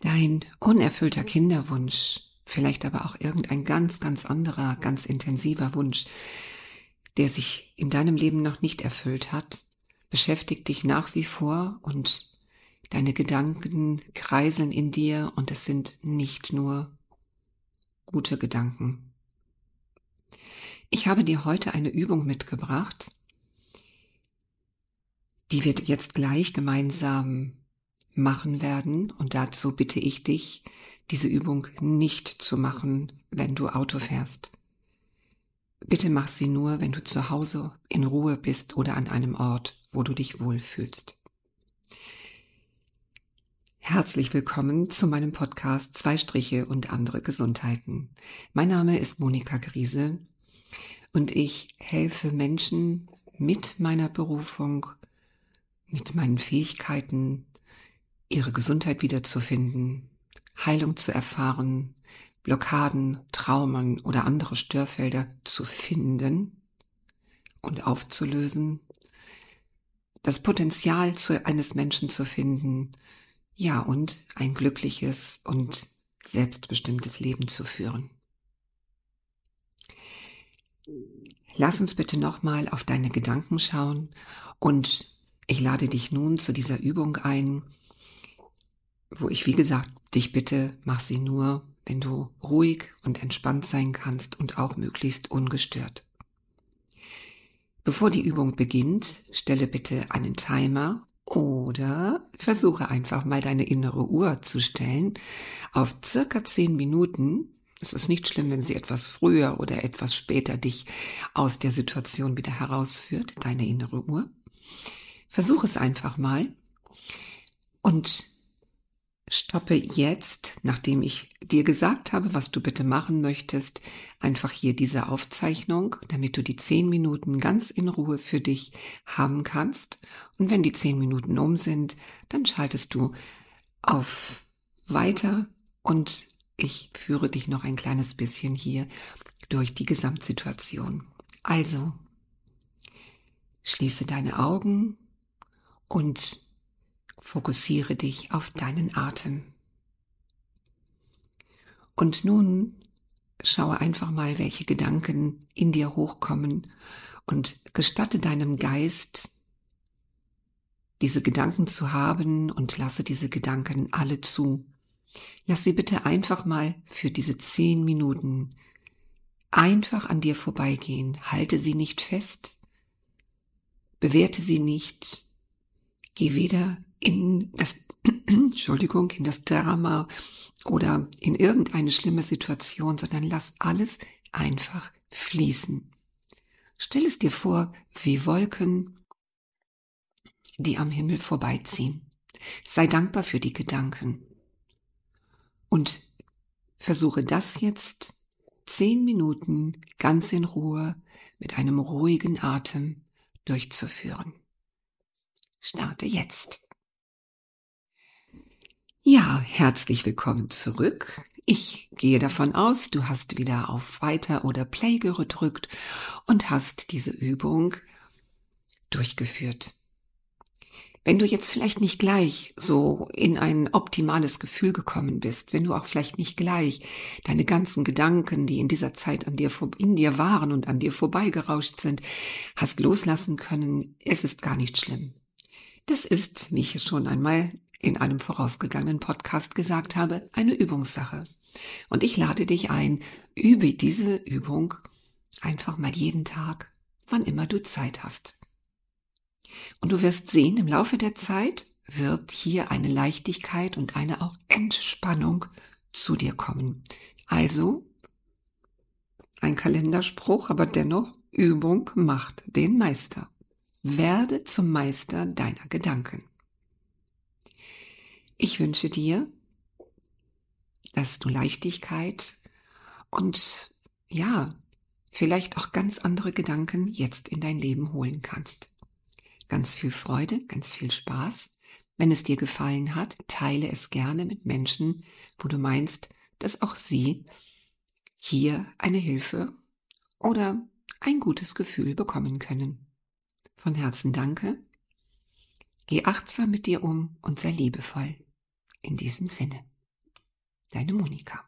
Dein unerfüllter Kinderwunsch, vielleicht aber auch irgendein ganz, ganz anderer, ganz intensiver Wunsch, der sich in deinem Leben noch nicht erfüllt hat, beschäftigt dich nach wie vor und deine Gedanken kreiseln in dir und es sind nicht nur gute Gedanken. Ich habe dir heute eine Übung mitgebracht, die wir jetzt gleich gemeinsam machen werden. Und dazu bitte ich dich, diese Übung nicht zu machen, wenn du Auto fährst. Bitte mach sie nur, wenn du zu Hause in Ruhe bist oder an einem Ort, wo du dich wohlfühlst. Herzlich willkommen zu meinem Podcast Zwei Striche und andere Gesundheiten. Mein Name ist Monika Griese und ich helfe Menschen mit meiner Berufung, mit meinen Fähigkeiten, ihre Gesundheit wiederzufinden, Heilung zu erfahren, Blockaden, Traumen oder andere Störfelder zu finden und aufzulösen, das Potenzial zu, eines Menschen zu finden, ja, und ein glückliches und selbstbestimmtes Leben zu führen. Lass uns bitte nochmal auf deine Gedanken schauen und ich lade dich nun zu dieser Übung ein, wo ich, wie gesagt, dich bitte, mach sie nur, wenn du ruhig und entspannt sein kannst und auch möglichst ungestört. Bevor die Übung beginnt, stelle bitte einen Timer oder versuche einfach mal deine innere Uhr zu stellen auf circa zehn Minuten. Es ist nicht schlimm, wenn sie etwas früher oder etwas später dich aus der Situation wieder herausführt, deine innere Uhr. Versuch es einfach mal und stoppe jetzt, nachdem ich dir gesagt habe, was du bitte machen möchtest, einfach hier diese Aufzeichnung, damit du die zehn Minuten ganz in Ruhe für dich haben kannst. Und wenn die zehn Minuten um sind, dann schaltest du auf weiter und ich führe dich noch ein kleines bisschen hier durch die Gesamtsituation. Also, schließe deine Augen und Fokussiere dich auf deinen Atem. Und nun schaue einfach mal, welche Gedanken in dir hochkommen und gestatte deinem Geist, diese Gedanken zu haben und lasse diese Gedanken alle zu. Lass sie bitte einfach mal für diese zehn Minuten einfach an dir vorbeigehen. Halte sie nicht fest, bewerte sie nicht, geh weder in das, Entschuldigung, in das Drama oder in irgendeine schlimme Situation, sondern lass alles einfach fließen. Stell es dir vor wie Wolken, die am Himmel vorbeiziehen. Sei dankbar für die Gedanken. Und versuche das jetzt zehn Minuten ganz in Ruhe mit einem ruhigen Atem durchzuführen. Starte jetzt. Ja, herzlich willkommen zurück. Ich gehe davon aus, du hast wieder auf Weiter oder Play gedrückt und hast diese Übung durchgeführt. Wenn du jetzt vielleicht nicht gleich so in ein optimales Gefühl gekommen bist, wenn du auch vielleicht nicht gleich deine ganzen Gedanken, die in dieser Zeit an dir, in dir waren und an dir vorbeigerauscht sind, hast loslassen können, es ist gar nicht schlimm. Das ist, wie ich es schon einmal in einem vorausgegangenen Podcast gesagt habe, eine Übungssache. Und ich lade dich ein, übe diese Übung einfach mal jeden Tag, wann immer du Zeit hast. Und du wirst sehen, im Laufe der Zeit wird hier eine Leichtigkeit und eine auch Entspannung zu dir kommen. Also ein Kalenderspruch, aber dennoch Übung macht den Meister. Werde zum Meister deiner Gedanken. Ich wünsche dir, dass du Leichtigkeit und ja, vielleicht auch ganz andere Gedanken jetzt in dein Leben holen kannst. Ganz viel Freude, ganz viel Spaß. Wenn es dir gefallen hat, teile es gerne mit Menschen, wo du meinst, dass auch sie hier eine Hilfe oder ein gutes Gefühl bekommen können. Von Herzen danke. Geh achtsam mit dir um und sei liebevoll. In diesem Sinne, deine Monika.